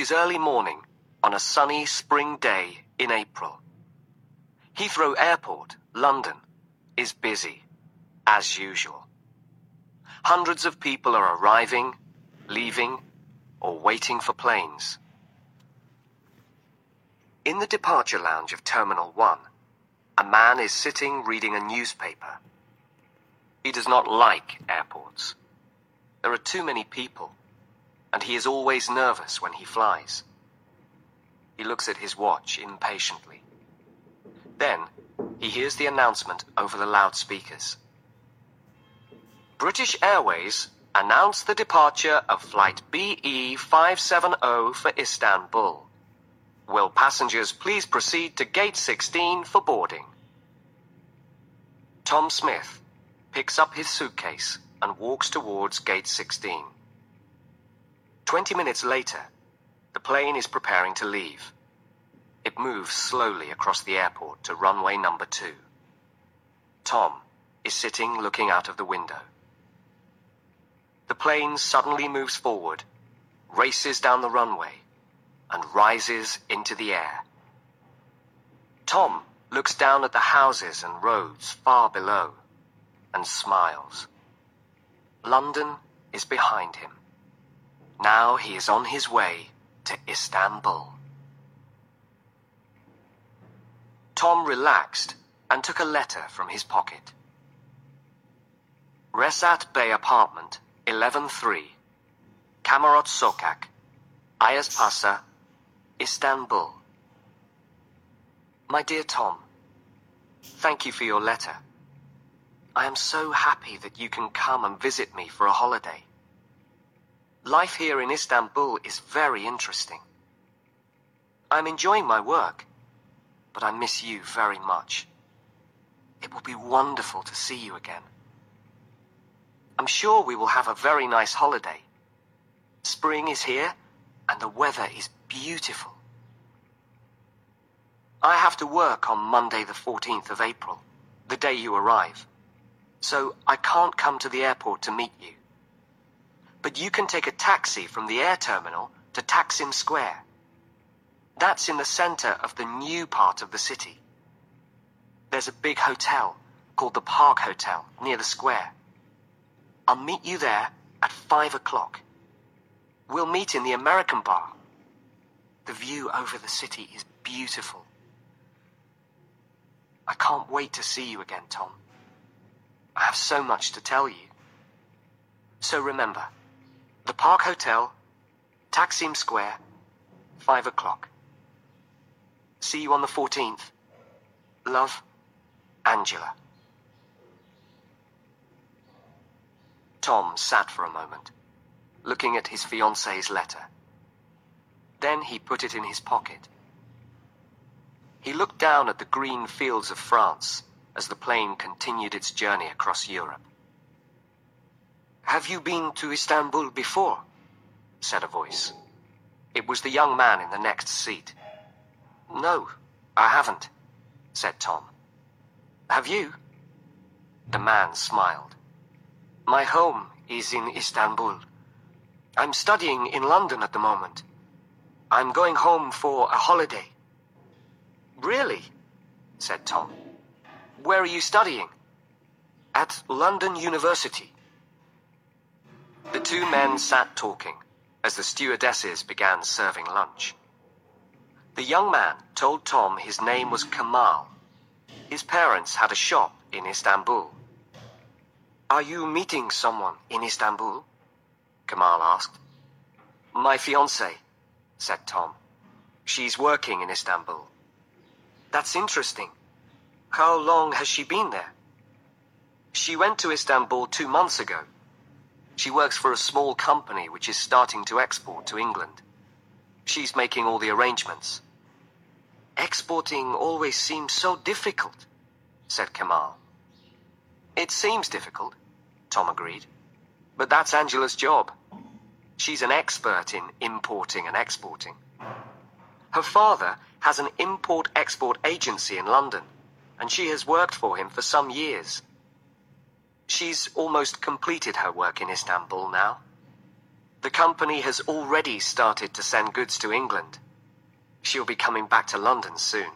is early morning on a sunny spring day in April. Heathrow Airport, London, is busy, as usual. Hundreds of people are arriving, leaving, or waiting for planes. In the departure lounge of Terminal 1, a man is sitting reading a newspaper. He does not like airports. There are too many people, and he is always nervous when he flies. He looks at his watch impatiently. Then, he hears the announcement over the loudspeakers. British Airways announce the departure of Flight BE 570 for Istanbul. Will passengers please proceed to Gate 16 for boarding? Tom Smith picks up his suitcase and walks towards Gate 16. Twenty minutes later, the plane is preparing to leave. It moves slowly across the airport to runway number two. Tom is sitting looking out of the window. The plane suddenly moves forward, races down the runway, and rises into the air. Tom looks down at the houses and roads far below and smiles. London is behind him. Now he is on his way to Istanbul. Tom relaxed and took a letter from his pocket. Resat Bey Apartment, 11-3, Kamerot Sokak, Ayazpasa, Istanbul. My dear Tom, thank you for your letter. I am so happy that you can come and visit me for a holiday. Life here in Istanbul is very interesting. I'm enjoying my work, but I miss you very much. It will be wonderful to see you again. I'm sure we will have a very nice holiday. Spring is here, and the weather is beautiful. I have to work on Monday the 14th of April, the day you arrive, so I can't come to the airport to meet you. But you can take a taxi from the air terminal to Taksim Square. That's in the center of the new part of the city. There's a big hotel called the Park Hotel near the square. I'll meet you there at five o'clock. We'll meet in the American bar. The view over the city is beautiful. I can't wait to see you again, Tom. I have so much to tell you. So remember, the Park Hotel, Taksim Square, five o'clock. See you on the 14th. Love, Angela. Tom sat for a moment, looking at his fiancee's letter. Then he put it in his pocket. He looked down at the green fields of France as the plane continued its journey across Europe. Have you been to Istanbul before? said a voice. It was the young man in the next seat. No, I haven't, said Tom. Have you? The man smiled. My home is in Istanbul. I'm studying in London at the moment. I'm going home for a holiday. Really? said Tom. Where are you studying? At London University. The two men sat talking as the stewardesses began serving lunch. The young man told Tom his name was Kamal. His parents had a shop in Istanbul. Are you meeting someone in Istanbul? Kamal asked. My fiancée, said Tom. She's working in Istanbul. That's interesting. How long has she been there? She went to Istanbul two months ago. She works for a small company which is starting to export to England. She's making all the arrangements. Exporting always seems so difficult, said Kamal. It seems difficult, Tom agreed. But that's Angela's job. She's an expert in importing and exporting. Her father has an import-export agency in London, and she has worked for him for some years. She's almost completed her work in Istanbul now. The company has already started to send goods to England. She'll be coming back to London soon.